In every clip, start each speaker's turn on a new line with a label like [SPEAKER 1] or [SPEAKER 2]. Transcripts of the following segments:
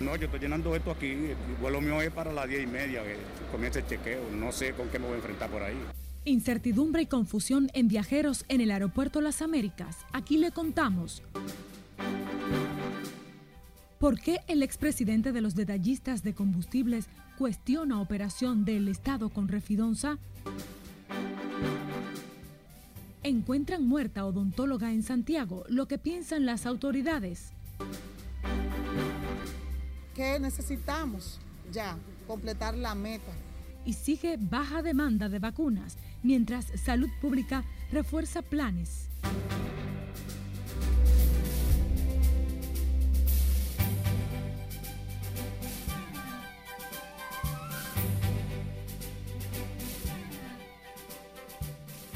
[SPEAKER 1] No, yo estoy llenando esto aquí. El vuelo mío es para las diez y media, comienza el chequeo. No sé con qué me voy a enfrentar por ahí.
[SPEAKER 2] Incertidumbre y confusión en viajeros en el aeropuerto Las Américas. Aquí le contamos. ¿Por qué el expresidente de los detallistas de combustibles cuestiona operación del Estado con Refidonza? Encuentran muerta odontóloga en Santiago. Lo que piensan las autoridades.
[SPEAKER 3] ¿Qué necesitamos? Ya, completar la meta.
[SPEAKER 2] Y sigue baja demanda de vacunas, mientras Salud Pública refuerza planes.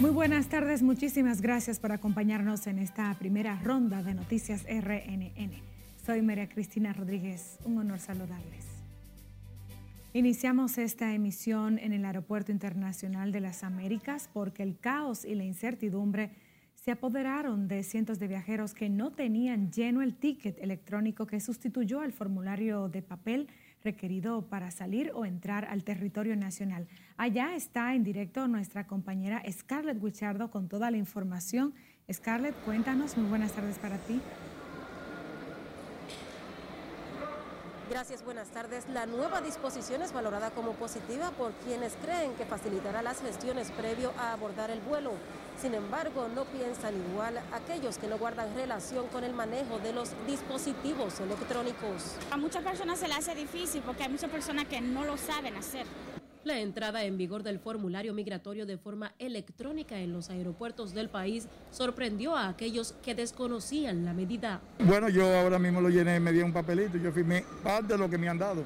[SPEAKER 2] Muy buenas tardes, muchísimas gracias por acompañarnos en esta primera ronda de Noticias RNN. Soy María Cristina Rodríguez, un honor saludarles. Iniciamos esta emisión en el Aeropuerto Internacional de las Américas porque el caos y la incertidumbre se apoderaron de cientos de viajeros que no tenían lleno el ticket electrónico que sustituyó al formulario de papel requerido para salir o entrar al territorio nacional. Allá está en directo nuestra compañera Scarlett Wichardo con toda la información. Scarlett, cuéntanos, muy buenas tardes para ti.
[SPEAKER 4] Gracias, buenas tardes. La nueva disposición es valorada como positiva por quienes creen que facilitará las gestiones previo a abordar el vuelo. Sin embargo, no piensan igual aquellos que no guardan relación con el manejo de los dispositivos electrónicos.
[SPEAKER 5] A muchas personas se le hace difícil porque hay muchas personas que no lo saben hacer.
[SPEAKER 4] La entrada en vigor del formulario migratorio de forma electrónica en los aeropuertos del país sorprendió a aquellos que desconocían la medida.
[SPEAKER 6] Bueno, yo ahora mismo lo llené, me dio un papelito, yo firmé parte de lo que me han dado.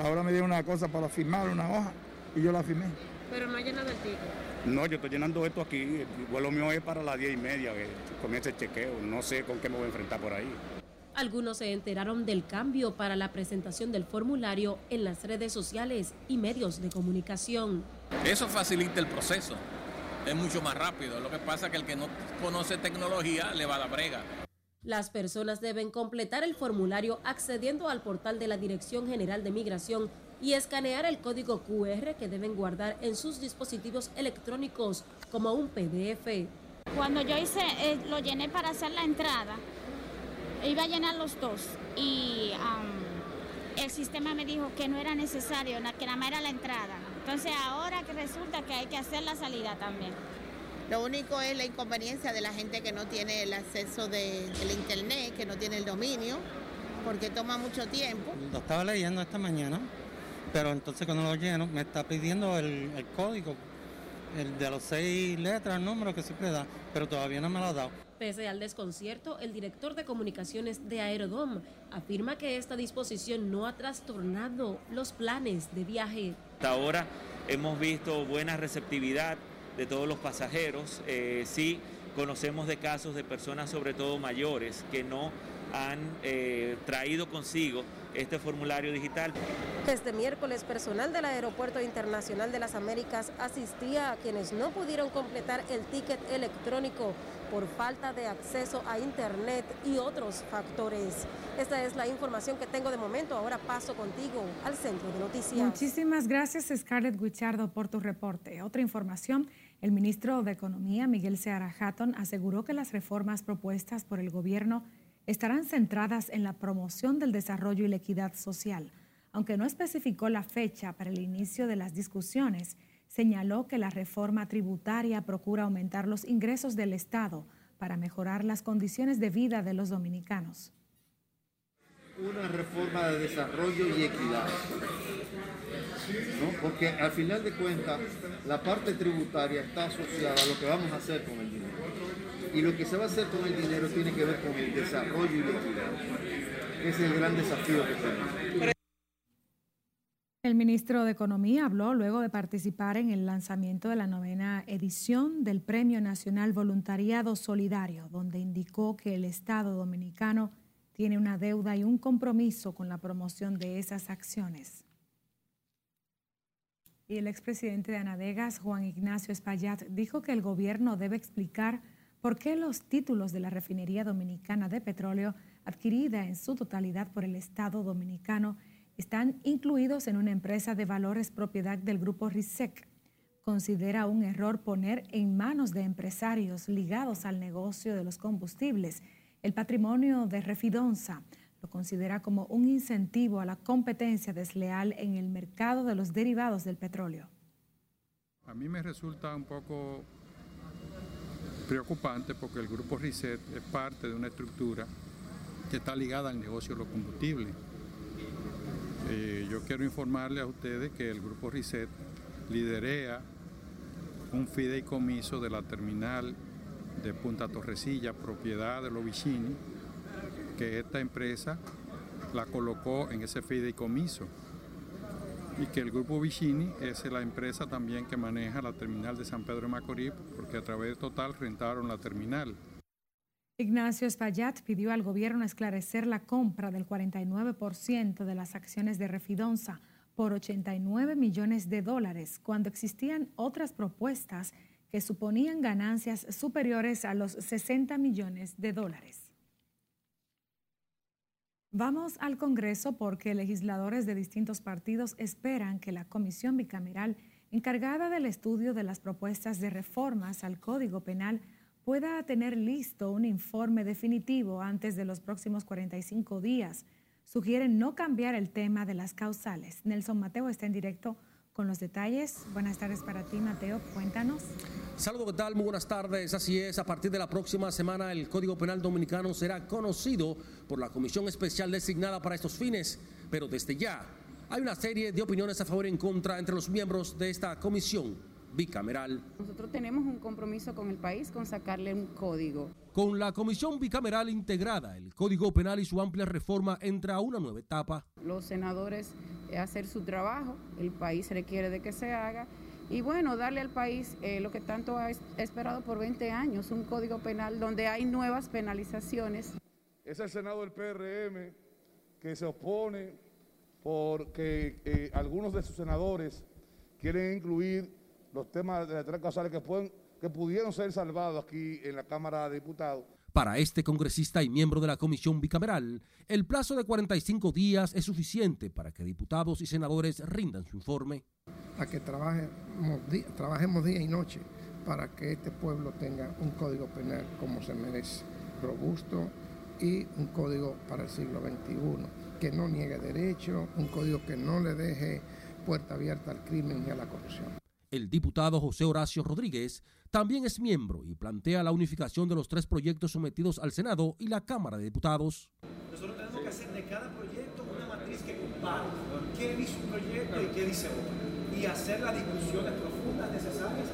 [SPEAKER 6] Ahora me dio una cosa para firmar, una hoja, y yo la firmé.
[SPEAKER 4] Pero no ha llenado el ticket.
[SPEAKER 1] No, yo estoy llenando esto aquí. El vuelo mío es para las diez y media, que comienza el chequeo. No sé con qué me voy a enfrentar por ahí.
[SPEAKER 4] Algunos se enteraron del cambio para la presentación del formulario en las redes sociales y medios de comunicación.
[SPEAKER 7] Eso facilita el proceso, es mucho más rápido. Lo que pasa es que el que no conoce tecnología le va a la brega.
[SPEAKER 4] Las personas deben completar el formulario accediendo al portal de la Dirección General de Migración y escanear el código QR que deben guardar en sus dispositivos electrónicos como un PDF.
[SPEAKER 5] Cuando yo hice, eh, lo llené para hacer la entrada, iba a llenar los dos y um, el sistema me dijo que no era necesario, que nada más era la entrada. Entonces ahora que resulta que hay que hacer la salida también.
[SPEAKER 3] Lo único es la inconveniencia de la gente que no tiene el acceso del internet, que no tiene el dominio, porque toma mucho tiempo.
[SPEAKER 8] Lo estaba leyendo esta mañana, pero entonces cuando lo lleno me está pidiendo el, el código, el de los seis letras, el número que siempre da, pero todavía no me lo ha dado.
[SPEAKER 4] Pese al desconcierto, el director de comunicaciones de Aerodom afirma que esta disposición no ha trastornado los planes de viaje.
[SPEAKER 9] Hasta ahora hemos visto buena receptividad de todos los pasajeros. Eh, sí conocemos de casos de personas, sobre todo mayores, que no han eh, traído consigo este formulario digital.
[SPEAKER 4] Este miércoles, personal del Aeropuerto Internacional de las Américas asistía a quienes no pudieron completar el ticket electrónico por falta de acceso a Internet y otros factores. Esta es la información que tengo de momento. Ahora paso contigo al centro de noticias.
[SPEAKER 2] Muchísimas gracias, Scarlett Guichardo, por tu reporte. Otra información. El ministro de Economía, Miguel Seara Hatton, aseguró que las reformas propuestas por el gobierno estarán centradas en la promoción del desarrollo y la equidad social. Aunque no especificó la fecha para el inicio de las discusiones, señaló que la reforma tributaria procura aumentar los ingresos del Estado para mejorar las condiciones de vida de los dominicanos.
[SPEAKER 10] Una reforma de desarrollo y equidad. Porque al final de cuentas, la parte tributaria está asociada a lo que vamos a hacer con el dinero. Y lo que se va a hacer con el dinero tiene que ver con el desarrollo y la equidad. Es el gran desafío que tenemos.
[SPEAKER 2] El ministro de Economía habló luego de participar en el lanzamiento de la novena edición del Premio Nacional Voluntariado Solidario, donde indicó que el Estado dominicano tiene una deuda y un compromiso con la promoción de esas acciones. Y el expresidente de Anadegas, Juan Ignacio Espaillat, dijo que el gobierno debe explicar por qué los títulos de la refinería dominicana de petróleo, adquirida en su totalidad por el Estado dominicano, están incluidos en una empresa de valores propiedad del grupo RISEC. Considera un error poner en manos de empresarios ligados al negocio de los combustibles el patrimonio de Refidonza. Lo considera como un incentivo a la competencia desleal en el mercado de los derivados del petróleo.
[SPEAKER 11] A mí me resulta un poco preocupante porque el grupo RISET es parte de una estructura que está ligada al negocio de los combustibles. Eh, yo quiero informarle a ustedes que el grupo RISET liderea un fideicomiso de la terminal de Punta Torrecilla, propiedad de los Vicini, que esta empresa la colocó en ese fideicomiso y que el grupo Vicini es la empresa también que maneja la terminal de San Pedro de Macorís, porque a través de Total rentaron la terminal.
[SPEAKER 2] Ignacio Espaillat pidió al gobierno esclarecer la compra del 49% de las acciones de Refidonza por 89 millones de dólares, cuando existían otras propuestas que suponían ganancias superiores a los 60 millones de dólares. Vamos al Congreso porque legisladores de distintos partidos esperan que la comisión bicameral encargada del estudio de las propuestas de reformas al Código Penal pueda tener listo un informe definitivo antes de los próximos 45 días. Sugieren no cambiar el tema de las causales. Nelson Mateo está en directo con los detalles. Buenas tardes para ti, Mateo. Cuéntanos.
[SPEAKER 12] Saludos, ¿qué tal? Muy buenas tardes. Así es, a partir de la próxima semana el Código Penal Dominicano será conocido por la Comisión Especial designada para estos fines, pero desde ya hay una serie de opiniones a favor y en contra entre los miembros de esta comisión bicameral.
[SPEAKER 13] Nosotros tenemos un compromiso con el país con sacarle un código.
[SPEAKER 12] Con la comisión bicameral integrada, el Código Penal y su amplia reforma entra a una nueva etapa.
[SPEAKER 13] Los senadores eh, hacer su trabajo, el país requiere de que se haga y bueno, darle al país eh, lo que tanto ha esperado por 20 años, un código penal donde hay nuevas penalizaciones.
[SPEAKER 14] Es el Senado del PRM que se opone porque eh, algunos de sus senadores quieren incluir los temas de las tres causales que, pueden, que pudieron ser salvados aquí en la Cámara de Diputados.
[SPEAKER 12] Para este congresista y miembro de la comisión bicameral, el plazo de 45 días es suficiente para que diputados y senadores rindan su informe
[SPEAKER 15] a que trabajemos, trabajemos día y noche para que este pueblo tenga un código penal como se merece, robusto y un código para el siglo XXI, que no niegue derecho, un código que no le deje puerta abierta al crimen y a la corrupción.
[SPEAKER 12] El diputado José Horacio Rodríguez también es miembro y plantea la unificación de los tres proyectos sometidos al Senado y la Cámara de Diputados.
[SPEAKER 16] Nosotros tenemos que hacer de cada proyecto una matriz que compare qué dice un proyecto y qué dice otro y hacer las discusiones profundas necesarias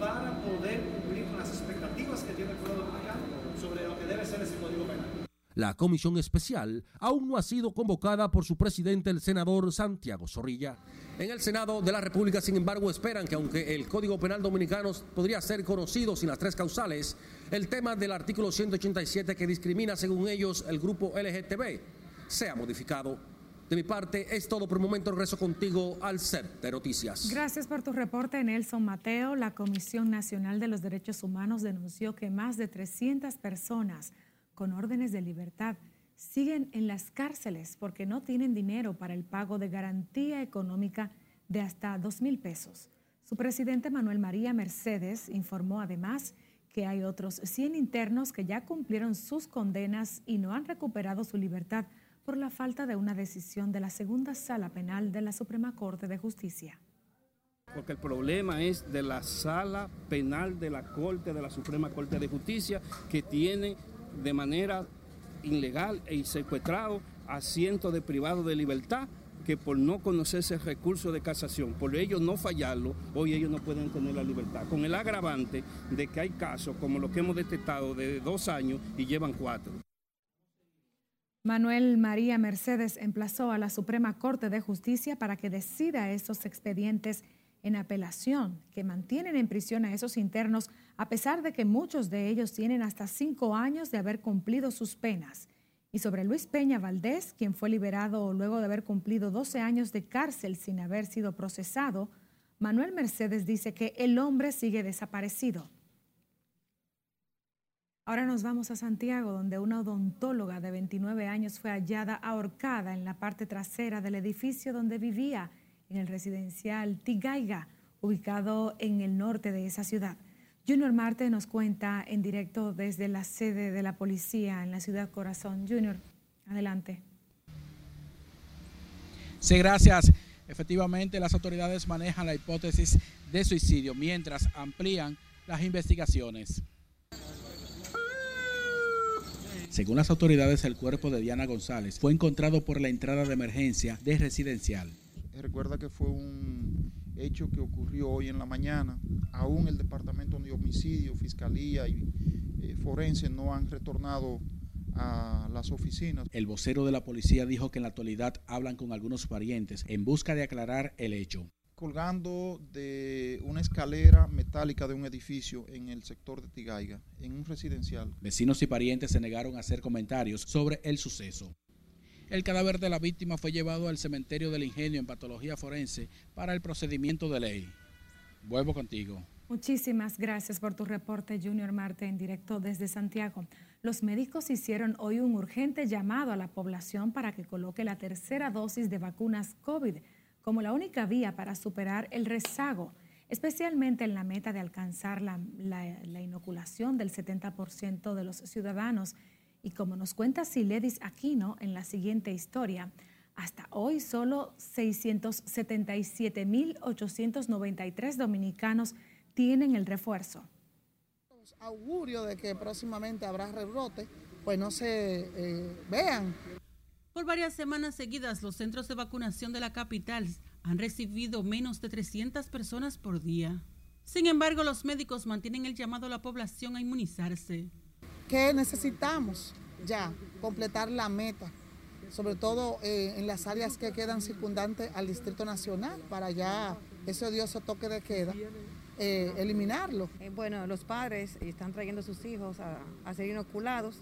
[SPEAKER 16] para poder cumplir con las expectativas que tiene el pueblo dominicano sobre lo que debe ser ese código penal.
[SPEAKER 12] La comisión especial aún no ha sido convocada por su presidente, el senador Santiago Zorrilla. En el Senado de la República, sin embargo, esperan que aunque el Código Penal Dominicano podría ser conocido sin las tres causales, el tema del artículo 187 que discrimina, según ellos, el grupo LGTB, sea modificado. De mi parte, es todo por el momento. Regreso contigo al set de noticias.
[SPEAKER 2] Gracias por tu reporte, Nelson Mateo. La Comisión Nacional de los Derechos Humanos denunció que más de 300 personas con órdenes de libertad siguen en las cárceles porque no tienen dinero para el pago de garantía económica de hasta 2 mil pesos. Su presidente Manuel María Mercedes informó además que hay otros 100 internos que ya cumplieron sus condenas y no han recuperado su libertad por la falta de una decisión de la segunda sala penal de la Suprema Corte de Justicia.
[SPEAKER 17] Porque el problema es de la sala penal de la Corte, de la Suprema Corte de Justicia, que tiene de manera ilegal e secuestrado a cientos de privados de libertad que por no conocerse el recurso de casación, por ellos no fallarlo, hoy ellos no pueden tener la libertad. Con el agravante de que hay casos como los que hemos detectado de dos años y llevan cuatro.
[SPEAKER 2] Manuel María Mercedes emplazó a la Suprema Corte de Justicia para que decida esos expedientes en apelación que mantienen en prisión a esos internos a pesar de que muchos de ellos tienen hasta cinco años de haber cumplido sus penas. Y sobre Luis Peña Valdés, quien fue liberado luego de haber cumplido 12 años de cárcel sin haber sido procesado, Manuel Mercedes dice que el hombre sigue desaparecido. Ahora nos vamos a Santiago, donde una odontóloga de 29 años fue hallada ahorcada en la parte trasera del edificio donde vivía, en el residencial Tigaiga, ubicado en el norte de esa ciudad. Junior Marte nos cuenta en directo desde la sede de la policía en la ciudad Corazón. Junior, adelante.
[SPEAKER 18] Sí, gracias. Efectivamente, las autoridades manejan la hipótesis de suicidio mientras amplían las investigaciones. Según las autoridades, el cuerpo de Diana González fue encontrado por la entrada de emergencia de residencial.
[SPEAKER 19] Recuerda que fue un hecho que ocurrió hoy en la mañana. Aún el Departamento de Homicidio, Fiscalía y eh, Forense no han retornado a las oficinas.
[SPEAKER 18] El vocero de la policía dijo que en la actualidad hablan con algunos parientes en busca de aclarar el hecho.
[SPEAKER 19] Colgando de una escalera metálica de un edificio en el sector de Tigaiga, en un residencial.
[SPEAKER 18] Vecinos y parientes se negaron a hacer comentarios sobre el suceso. El cadáver de la víctima fue llevado al cementerio del ingenio en patología forense para el procedimiento de ley. Vuelvo contigo.
[SPEAKER 2] Muchísimas gracias por tu reporte, Junior Marte, en directo desde Santiago. Los médicos hicieron hoy un urgente llamado a la población para que coloque la tercera dosis de vacunas COVID como la única vía para superar el rezago, especialmente en la meta de alcanzar la, la inoculación del 70% de los ciudadanos. Y como nos cuenta Siledis Aquino en la siguiente historia, hasta hoy solo 677.893 dominicanos tienen el refuerzo.
[SPEAKER 20] Augurio de que próximamente habrá rebrote, pues no se eh, vean.
[SPEAKER 21] Por varias semanas seguidas, los centros de vacunación de la capital han recibido menos de 300 personas por día. Sin embargo, los médicos mantienen el llamado a la población a inmunizarse.
[SPEAKER 20] ¿Qué necesitamos? Ya, completar la meta, sobre todo eh, en las áreas que quedan circundantes al Distrito Nacional, para ya ese odioso toque de queda eh, eliminarlo.
[SPEAKER 22] Eh, bueno, los padres están trayendo a sus hijos a, ser inoculados,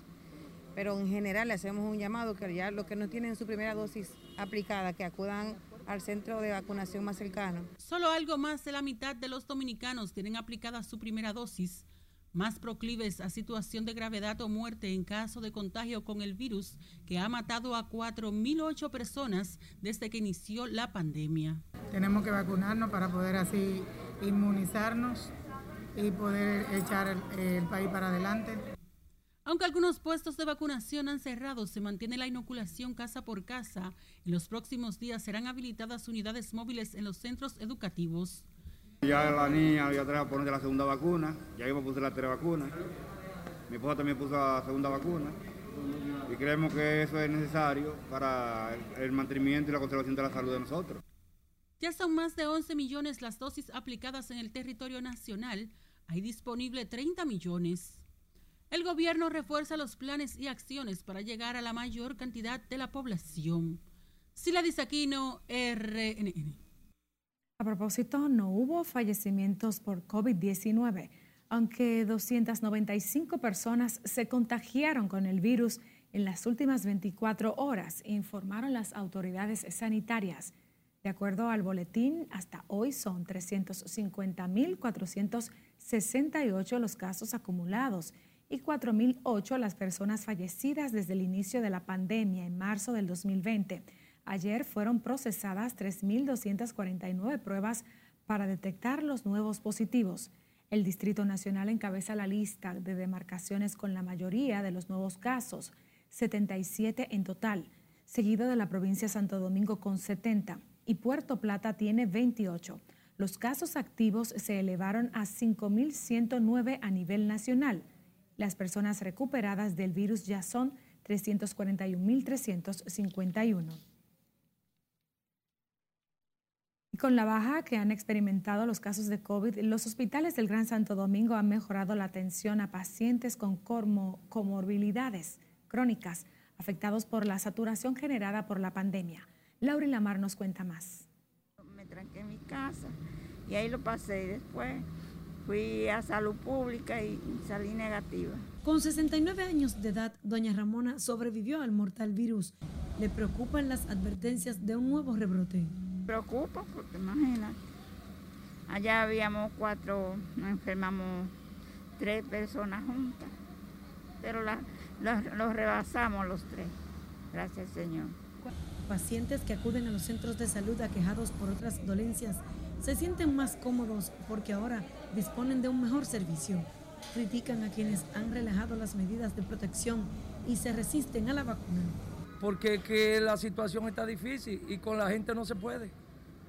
[SPEAKER 22] pero en general le hacemos un llamado que ya los que no tienen su primera dosis aplicada, que acudan al centro de vacunación más cercano.
[SPEAKER 21] Solo algo más de la mitad de los dominicanos tienen aplicada su primera dosis, más proclives a situación de gravedad o muerte en caso de contagio con el virus que ha matado a 4.008 personas desde que inició la pandemia.
[SPEAKER 23] Tenemos que vacunarnos para poder así inmunizarnos y poder echar el, país para adelante.
[SPEAKER 21] Aunque algunos puestos de vacunación han cerrado, se mantiene la inoculación casa por casa. En los próximos días serán habilitadas unidades móviles en los centros educativos.
[SPEAKER 24] Ya la niña ya trae a poner la segunda vacuna, ya yo me puse la tercera vacuna. Mi esposa también puso la segunda vacuna. Y creemos que eso es necesario para el mantenimiento y la conservación de la salud de nosotros.
[SPEAKER 21] Ya son más de 11 millones las dosis aplicadas en el territorio nacional. Hay disponible 30 millones. El gobierno refuerza los planes y acciones para llegar a la mayor cantidad de la población. Sila Disaquino, RNN.
[SPEAKER 2] A propósito, no hubo fallecimientos por COVID-19, aunque 295 personas se contagiaron con el virus en las últimas 24 horas, informaron las autoridades sanitarias. De acuerdo al boletín, hasta hoy son 350.468 los casos acumulados y 4.008 las personas fallecidas desde el inicio de la pandemia en marzo del 2020. Ayer fueron procesadas 3.249 pruebas para detectar los nuevos positivos. El Distrito Nacional encabeza la lista de demarcaciones con la mayoría de los nuevos casos, 77 en total, seguido de la provincia de Santo Domingo con 70 y Puerto Plata tiene 28. Los casos activos se elevaron a 5.109 a nivel nacional. Las personas recuperadas del virus ya son 341.351. Con la baja que han experimentado los casos de COVID, los hospitales del Gran Santo Domingo han mejorado la atención a pacientes con comorbilidades crónicas afectados por la saturación generada por la pandemia. Laura Lamar nos cuenta más.
[SPEAKER 25] Me tranqué en mi casa y ahí lo pasé y después fui a salud pública y salí negativa.
[SPEAKER 26] Con 69 años de edad, doña Ramona sobrevivió al mortal virus. Le preocupan las advertencias de un nuevo rebrote.
[SPEAKER 25] Preocupa porque imagínate, allá habíamos cuatro, nos enfermamos tres personas juntas pero la- los rebasamos los tres. Gracias, Señor.
[SPEAKER 26] Pacientes que acuden a los centros de salud aquejados por otras dolencias se sienten más cómodos porque ahora disponen de un mejor servicio. Critican a quienes han relajado las medidas de protección y se resisten a la vacuna.
[SPEAKER 27] Porque que la situación está difícil y con la gente no se puede.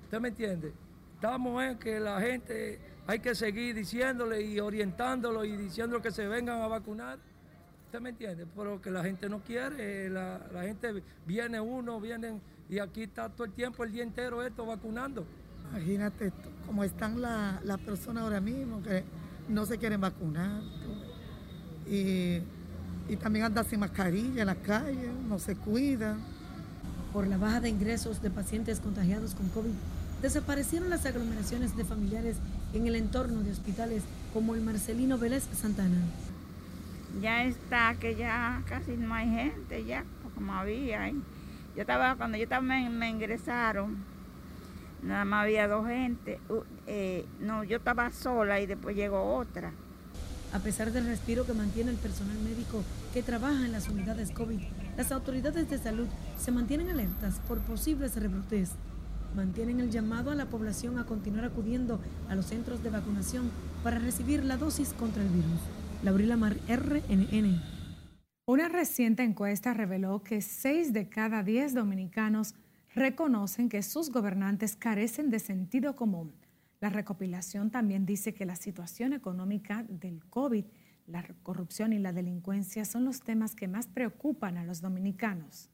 [SPEAKER 27] ¿Usted me entiende? Estamos en que la gente hay que seguir diciéndole y orientándolo y diciendo que se vengan a vacunar. ¿Usted me entiende? Pero que la gente no quiere, la, la gente viene uno, vienen y aquí está todo el tiempo, el día entero esto vacunando.
[SPEAKER 23] Imagínate tú, cómo están la- las personas ahora mismo que no se quieren vacunar. Y, y también andan sin mascarilla en la calle, no se cuidan.
[SPEAKER 26] Por la baja de ingresos de pacientes contagiados con COVID, desaparecieron las aglomeraciones de familiares en el entorno de hospitales como el Marcelino Vélez Santana.
[SPEAKER 25] Ya está, que ya casi no hay gente, ya como había. Yo estaba, cuando yo estaba, me, me ingresaron, nada más había dos gente. eh, no, yo estaba sola y después llegó otra.
[SPEAKER 26] A pesar del respiro que mantiene el personal médico que trabaja en las unidades COVID, las autoridades de salud se mantienen alertas por posibles rebrotes. Mantienen el llamado a la población a continuar acudiendo a los centros de vacunación para recibir la dosis contra el virus. Laurila Mar, RNN.
[SPEAKER 2] Una reciente encuesta reveló que 6 de cada 10 dominicanos reconocen que sus gobernantes carecen de sentido común. La recopilación también dice que la situación económica del COVID, la corrupción y la delincuencia son los temas que más preocupan a los dominicanos.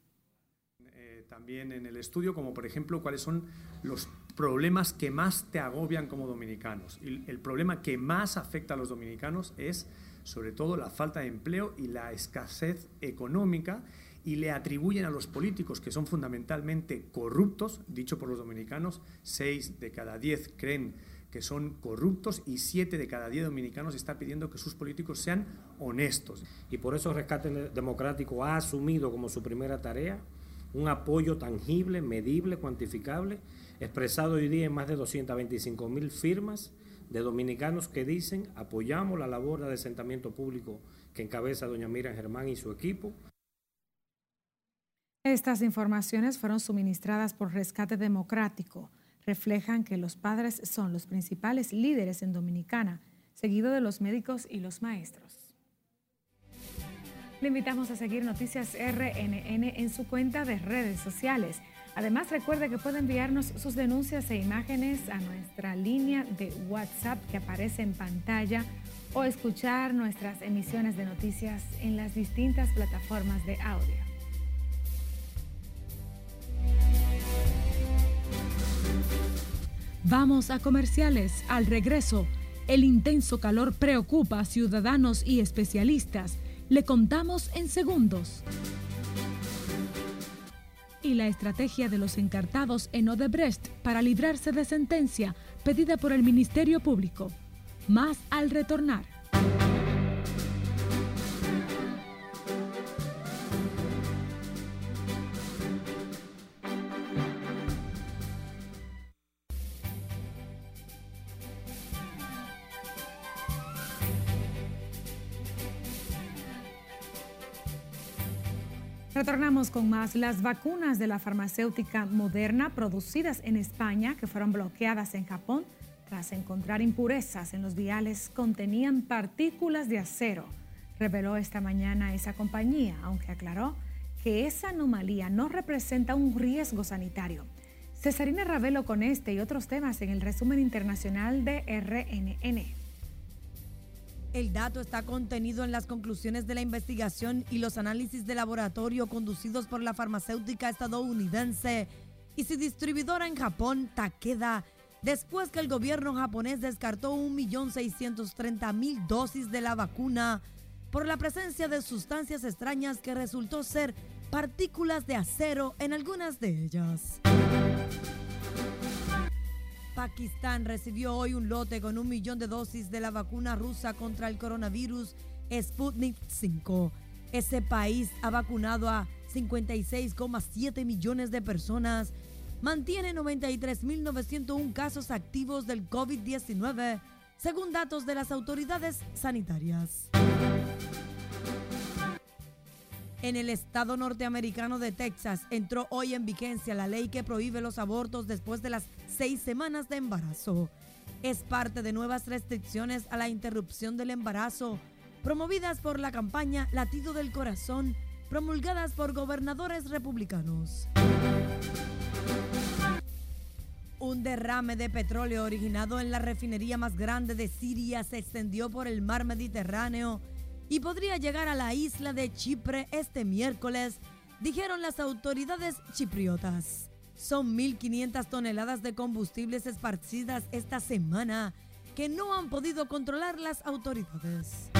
[SPEAKER 28] eh, también en el estudio, como por ejemplo cuáles son los problemas que más te agobian como dominicanos. El problema que más afecta a los dominicanos es sobre todo la falta de empleo y la escasez económica y le atribuyen a los políticos que son fundamentalmente corruptos, dicho por los dominicanos, 6 de cada 10 creen que son corruptos y 7 de cada 10 dominicanos está pidiendo que sus políticos sean honestos.
[SPEAKER 29] Y por eso Rescate Democrático ha asumido como su primera tarea un apoyo tangible, medible, cuantificable, expresado hoy día en más de 225 mil firmas de dominicanos que dicen apoyamos la labor de asentamiento público que encabeza doña Miriam Germán y su equipo.
[SPEAKER 2] Estas informaciones fueron suministradas por Rescate Democrático. Reflejan que los padres son los principales líderes en Dominicana, seguido de los médicos y los maestros. Le invitamos a seguir Noticias RNN en su cuenta de redes sociales. Además, recuerde que puede enviarnos sus denuncias e imágenes a nuestra línea de WhatsApp que aparece en pantalla o escuchar nuestras emisiones de noticias en las distintas plataformas de audio. Vamos a comerciales. Al regreso, el intenso calor preocupa a ciudadanos y especialistas. Le contamos en segundos. Y la estrategia de los encartados en Odebrecht para librarse de sentencia pedida por el Ministerio Público. Más al retornar. Retornamos con más. Las vacunas de la farmacéutica Moderna producidas en España, que fueron bloqueadas en Japón tras encontrar impurezas en los viales, contenían partículas de acero, reveló esta mañana esa compañía, aunque aclaró que esa anomalía no representa un riesgo sanitario. Cesarina Ravelo con este y otros temas en el resumen internacional de RNN.
[SPEAKER 30] El dato está contenido en las conclusiones de la investigación y los análisis de laboratorio conducidos por la farmacéutica estadounidense y su distribuidora en Japón, Takeda, después que el gobierno japonés descartó 1.630.000 dosis de la vacuna por la presencia de sustancias extrañas que resultó ser partículas de acero en algunas de ellas. Pakistán recibió hoy un lote con un millón de dosis de la vacuna rusa contra el coronavirus Sputnik 5. Ese país ha vacunado a 56,7 millones de personas, mantiene 93.901 casos activos del COVID-19, según datos de las autoridades sanitarias. En el estado norteamericano de Texas entró hoy en vigencia la ley que prohíbe los abortos después de las seis semanas de embarazo. Es parte de nuevas restricciones a la interrupción del embarazo, promovidas por la campaña Latido del Corazón, promulgadas por gobernadores republicanos. Un derrame de petróleo originado en la refinería más grande de Siria se extendió por el mar Mediterráneo y podría llegar a la isla de Chipre este miércoles, dijeron las autoridades chipriotas. Son 1.500 toneladas de combustibles esparcidas esta semana que no han podido controlar las autoridades.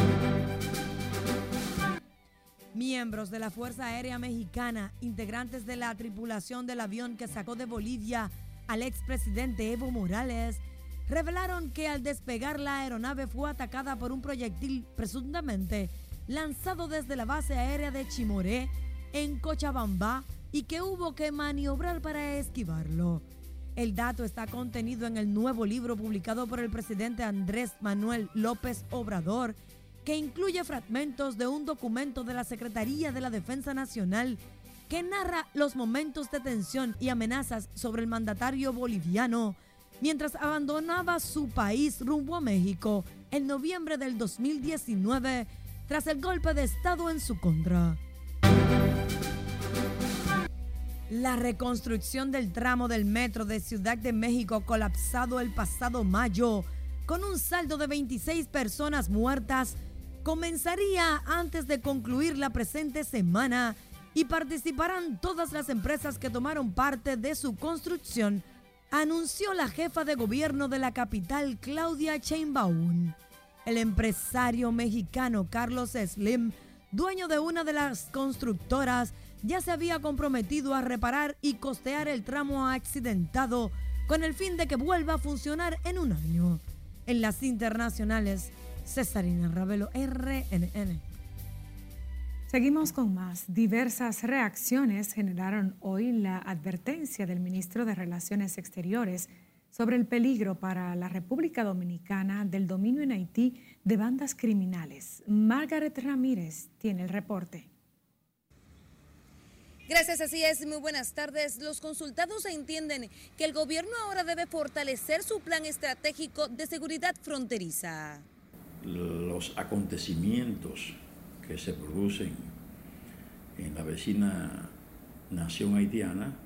[SPEAKER 30] Miembros de la Fuerza Aérea Mexicana, integrantes de la tripulación del avión que sacó de Bolivia al expresidente Evo Morales, revelaron que al despegar la aeronave fue atacada por un proyectil presuntamente lanzado desde la base aérea de Chimoré en Cochabamba y que hubo que maniobrar para esquivarlo. El dato está contenido en el nuevo libro publicado por el presidente Andrés Manuel López Obrador, que incluye fragmentos de un documento de la Secretaría de la Defensa Nacional que narra los momentos de tensión y amenazas sobre el mandatario boliviano mientras abandonaba su país rumbo a México en noviembre del 2019 tras el golpe de Estado en su contra. La reconstrucción del tramo del metro de Ciudad de México colapsado el pasado mayo con un saldo de 26 personas muertas comenzaría antes de concluir la presente semana y participarán todas las empresas que tomaron parte de su construcción anunció la jefa de gobierno de la capital, Claudia Sheinbaum. El empresario mexicano Carlos Slim, dueño de una de las constructoras, ya se había comprometido a reparar y costear el tramo accidentado con el fin de que vuelva a funcionar en un año. En las internacionales, Cesarina Ravelo, RNN.
[SPEAKER 2] Seguimos con más. Diversas reacciones generaron hoy la advertencia del ministro de Relaciones Exteriores sobre el peligro para la República Dominicana del dominio en Haití de bandas criminales. Margaret Ramírez tiene el reporte.
[SPEAKER 31] Gracias, así es. Muy buenas tardes. Los consultados entienden que el gobierno ahora debe fortalecer su plan estratégico de seguridad fronteriza.
[SPEAKER 32] Los acontecimientos que se producen en la vecina nación haitiana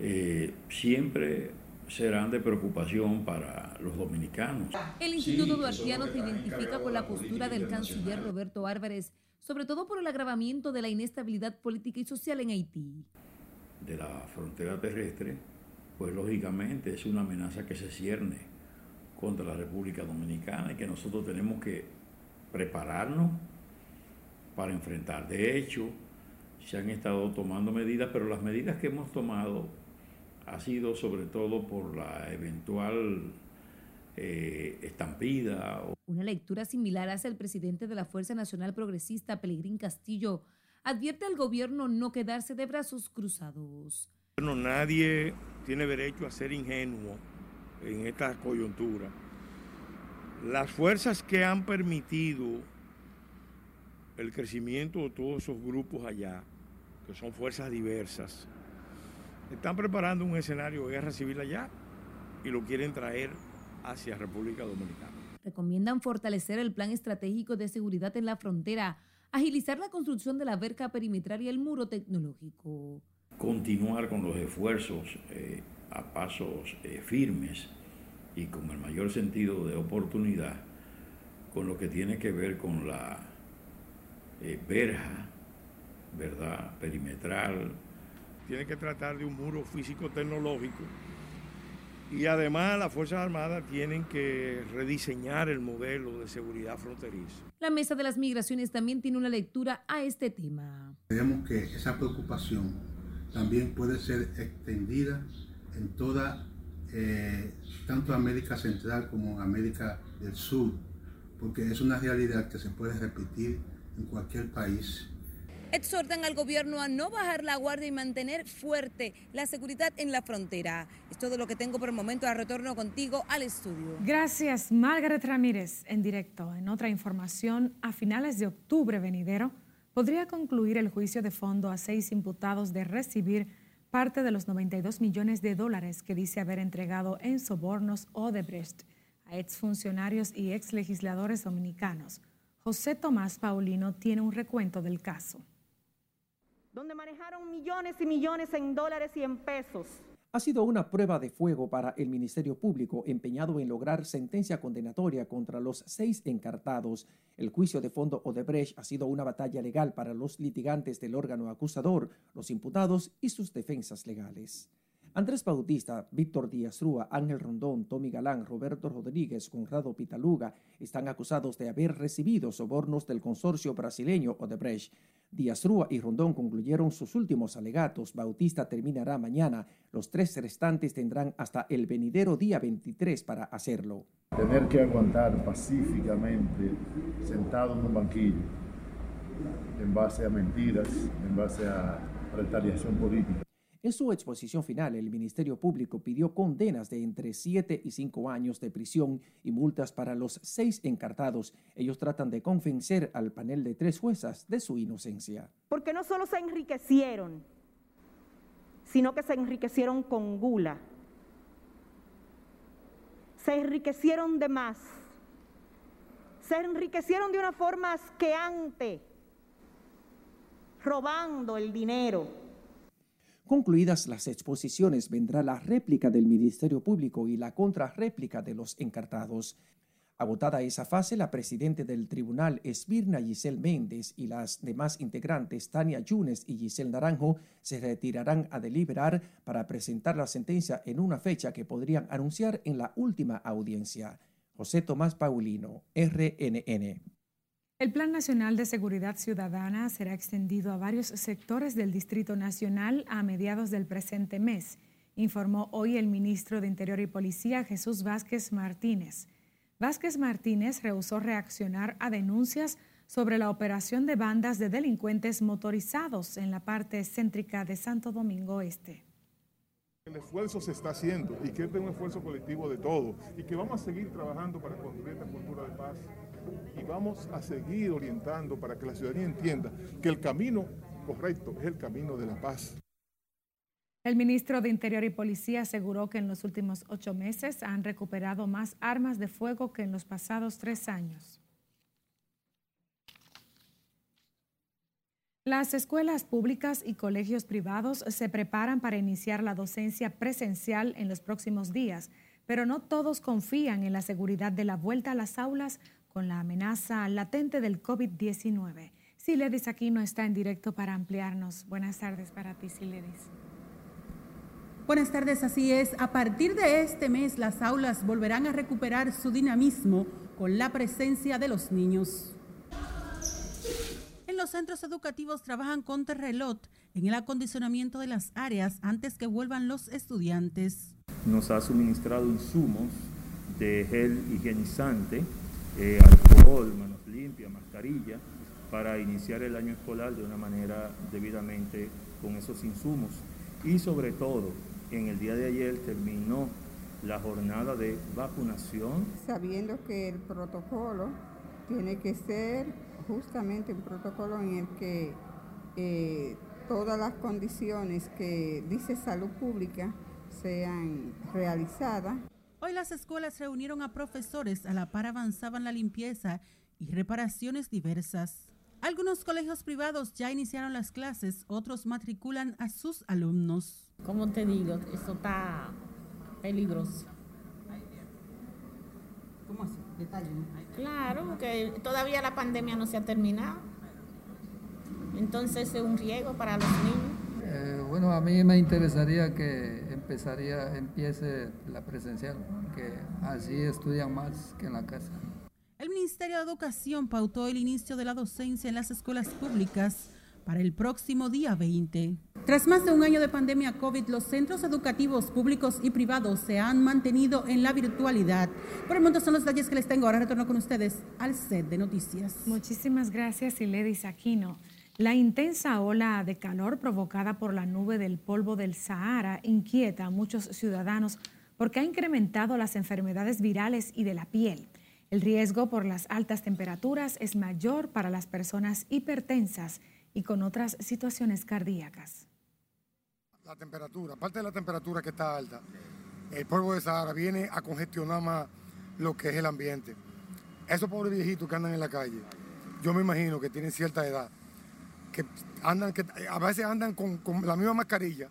[SPEAKER 32] eh, siempre serán de preocupación para los dominicanos.
[SPEAKER 31] El Instituto Duartiano se identifica con la postura del canciller Roberto Álvarez, sobre todo por el agravamiento de la inestabilidad política y social en Haití.
[SPEAKER 32] De la frontera terrestre, pues lógicamente es una amenaza que se cierne contra la República Dominicana y que nosotros tenemos que prepararnos para enfrentar. De hecho, se han estado tomando medidas, pero las medidas que hemos tomado ha sido sobre todo por la eventual eh, estampida.
[SPEAKER 31] Una lectura similar hace el presidente de la Fuerza Nacional Progresista, Pelegrín Castillo, advierte al gobierno no quedarse de brazos cruzados.
[SPEAKER 33] Bueno, nadie tiene derecho a ser ingenuo en esta coyuntura. Las fuerzas que han permitido el crecimiento de todos esos grupos allá, que son fuerzas diversas, están preparando un escenario de guerra civil allá y lo quieren traer hacia República Dominicana.
[SPEAKER 31] Recomiendan fortalecer el plan estratégico de seguridad en la frontera, agilizar la construcción de la verca perimetral y el muro tecnológico.
[SPEAKER 32] Continuar con los esfuerzos eh, a pasos eh, firmes y con el mayor sentido de oportunidad con lo que tiene que ver con la eh, verja, ¿verdad? Perimetral.
[SPEAKER 33] Tiene que tratar de un muro físico tecnológico y además las Fuerzas Armadas tienen que rediseñar el modelo de seguridad fronteriza.
[SPEAKER 31] La Mesa de las Migraciones también tiene una lectura a este tema.
[SPEAKER 34] Creemos que esa preocupación también puede ser extendida en toda, eh, tanto América Central como América del Sur, porque es una realidad que se puede repetir en cualquier país.
[SPEAKER 31] Exhortan al gobierno a no bajar la guardia y mantener fuerte la seguridad en la frontera. Es todo lo que tengo por el momento. A retorno contigo al estudio.
[SPEAKER 2] Gracias, Margaret Ramírez, en directo. En otra información, a finales de octubre venidero, podría concluir el juicio de fondo a seis imputados de recibir parte de los 92 millones de dólares que dice haber entregado en sobornos Odebrecht a exfuncionarios y exlegisladores dominicanos. José Tomás Paulino tiene un recuento del caso.
[SPEAKER 35] Donde manejaron millones y millones en dólares y en pesos
[SPEAKER 36] ha sido una prueba de fuego para el Ministerio Público empeñado en lograr sentencia condenatoria contra los seis encartados. El juicio de fondo Odebrecht ha sido una batalla legal para los litigantes del órgano acusador, los imputados y sus defensas legales. Andrés Bautista, Víctor Díaz Rúa, Ángel Rondón, Tommy Galán, Roberto Rodríguez, Conrado Pitaluga están acusados de haber recibido sobornos del consorcio brasileño Odebrecht. Díaz Rúa y Rondón concluyeron sus últimos alegatos. Bautista terminará mañana. Los tres restantes tendrán hasta el venidero día 23 para hacerlo.
[SPEAKER 37] Tener que aguantar pacíficamente sentado en un banquillo en base a mentiras, en base a retaliación política
[SPEAKER 36] en su exposición final, el Ministerio Público pidió condenas de entre 7 y 5 años de prisión y multas para los seis encartados. Ellos tratan de convencer al panel de tres juezas de su inocencia.
[SPEAKER 35] Porque no solo se enriquecieron, sino que se enriquecieron con gula. Se enriquecieron de más. Se enriquecieron de una forma asqueante, robando el dinero
[SPEAKER 36] Concluidas las exposiciones, vendrá la réplica del Ministerio Público y la contrarréplica de los encartados. Agotada esa fase, la presidenta del tribunal, Esmirna Giselle Méndez, y las demás integrantes, Tania Yunes y Giselle Naranjo, se retirarán a deliberar para presentar la sentencia en una fecha que podrían anunciar en la última audiencia. José Tomás Paulino, RNN.
[SPEAKER 2] El Plan Nacional de Seguridad Ciudadana será extendido a varios sectores del Distrito Nacional a mediados del presente mes, informó hoy el ministro de Interior y Policía Jesús Vázquez Martínez. Vázquez Martínez rehusó reaccionar a denuncias sobre la operación de bandas de delincuentes motorizados en la parte céntrica de Santo Domingo Este.
[SPEAKER 38] El esfuerzo se está haciendo y que este es un esfuerzo colectivo de todos y que vamos a seguir trabajando para construir esta cultura de paz y vamos a seguir orientando para que la ciudadanía entienda que el camino correcto es el camino de la paz.
[SPEAKER 2] El ministro de Interior y Policía aseguró que en los últimos ocho meses han recuperado más armas de fuego que en los pasados tres años. Las escuelas públicas y colegios privados se preparan para iniciar la docencia presencial en los próximos días, pero no todos confían en la seguridad de la vuelta a las aulas con la amenaza latente del COVID-19. Siledis aquí no está en directo para ampliarnos. Buenas tardes para ti, Siledis.
[SPEAKER 21] Buenas tardes, así es. A partir de este mes, las aulas volverán a recuperar su dinamismo con la presencia de los niños. En los centros educativos trabajan con Terrelot en el acondicionamiento de las áreas antes que vuelvan los estudiantes.
[SPEAKER 39] Nos ha suministrado insumos de gel higienizante eh, alcohol, manos limpias, mascarilla, para iniciar el año escolar de una manera debidamente con esos insumos. Y sobre todo, en el día de ayer terminó la jornada de vacunación.
[SPEAKER 40] Sabiendo que el protocolo tiene que ser justamente un protocolo en el que eh, todas las condiciones que dice salud pública sean realizadas.
[SPEAKER 21] Hoy las escuelas reunieron a profesores, a la par avanzaban la limpieza y reparaciones diversas. Algunos colegios privados ya iniciaron las clases, otros matriculan a sus alumnos.
[SPEAKER 41] ¿Cómo te digo? Esto está peligroso.
[SPEAKER 21] ¿Cómo así? Detalle.
[SPEAKER 41] Claro, porque todavía la pandemia no se ha terminado. Entonces es un riesgo para los niños.
[SPEAKER 42] Eh, bueno, a mí me interesaría que empezaría, empiece la presencial, que así estudian más que en la casa.
[SPEAKER 21] El Ministerio de Educación pautó el inicio de la docencia en las escuelas públicas para el próximo día 20. Tras más de un año de pandemia COVID, los centros educativos públicos y privados se han mantenido en la virtualidad. Por el momento son los detalles que les tengo. Ahora retorno con ustedes al set de noticias.
[SPEAKER 2] Muchísimas gracias, Iledis Aquino. La intensa ola de calor provocada por la nube del polvo del Sahara inquieta a muchos ciudadanos porque ha incrementado las enfermedades virales y de la piel. El riesgo por las altas temperaturas es mayor para las personas hipertensas y con otras situaciones cardíacas.
[SPEAKER 43] La temperatura, aparte de la temperatura que está alta, el polvo de Sahara viene a congestionar más lo que es el ambiente. Esos pobres viejitos que andan en la calle, yo me imagino que tienen cierta edad, que andan, que a veces andan con, con la misma mascarilla,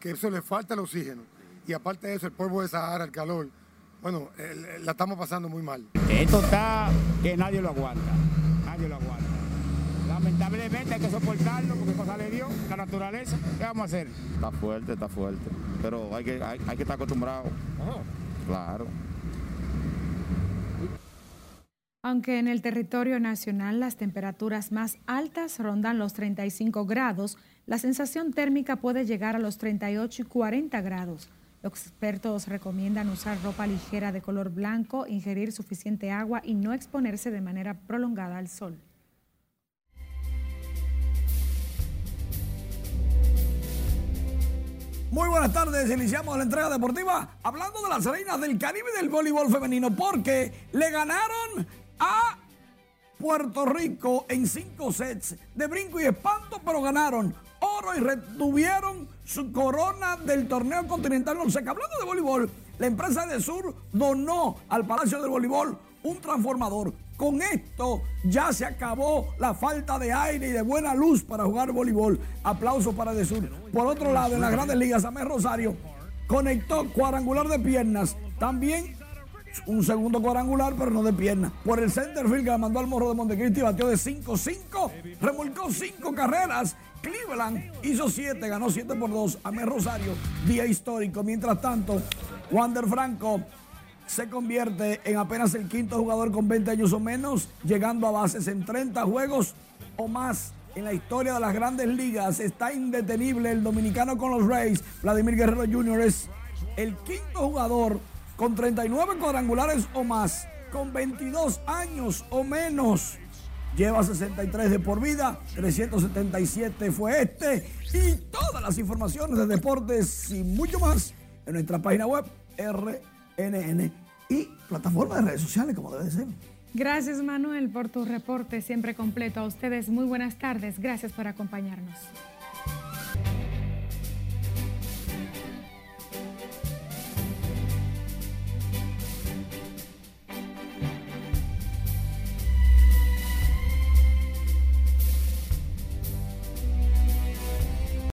[SPEAKER 43] que eso les falta el oxígeno. Y aparte de eso, el polvo de Sahara, el calor, bueno, la estamos pasando muy mal.
[SPEAKER 44] Esto está que nadie lo aguanta, nadie lo aguanta. Lamentablemente hay que soportarlo porque cosa le dio, la naturaleza. ¿Qué vamos a hacer?
[SPEAKER 45] Está fuerte, está fuerte. Pero hay que, hay, que estar acostumbrado. Claro.
[SPEAKER 2] Aunque en el territorio nacional las temperaturas más altas rondan los 35 grados, la sensación térmica puede llegar a los 38 y 40 grados. Los expertos recomiendan usar ropa ligera de color blanco, ingerir suficiente agua y no exponerse de manera prolongada al sol.
[SPEAKER 46] Muy buenas tardes, iniciamos la entrega deportiva hablando de las reinas del Caribe del voleibol femenino porque le ganaron a Puerto Rico en cinco sets de brinco y espanto, pero ganaron oro y retuvieron su corona del torneo continental seca. Hablando de voleibol, la empresa de Sur donó al Palacio del Voleibol un transformador. Con esto ya se acabó la falta de aire y de buena luz para jugar voleibol. Aplauso para De Sur. Por otro lado, en las grandes ligas, Amé Rosario conectó cuadrangular de piernas. También un segundo cuadrangular, pero no de piernas. Por el centerfield que mandó al morro de Montecristi, batió de 5-5, remolcó 5 carreras. Cleveland hizo 7, ganó 7 por 2. Amé Rosario, día histórico. Mientras tanto, Wander Franco se convierte en apenas el quinto jugador con 20 años o menos, llegando a bases en 30 juegos o más en la historia de las grandes ligas. Está indetenible el dominicano con los Rays. Vladimir Guerrero Jr. es el quinto jugador con 39 cuadrangulares o más, con 22 años o menos. Lleva 63 de por vida, 377 fue este. Y todas las informaciones de deportes y mucho más en nuestra página web RNN y plataforma de redes sociales, como debe ser.
[SPEAKER 2] Gracias, Manuel, por tu reporte siempre completo. A ustedes, muy buenas tardes. Gracias por acompañarnos.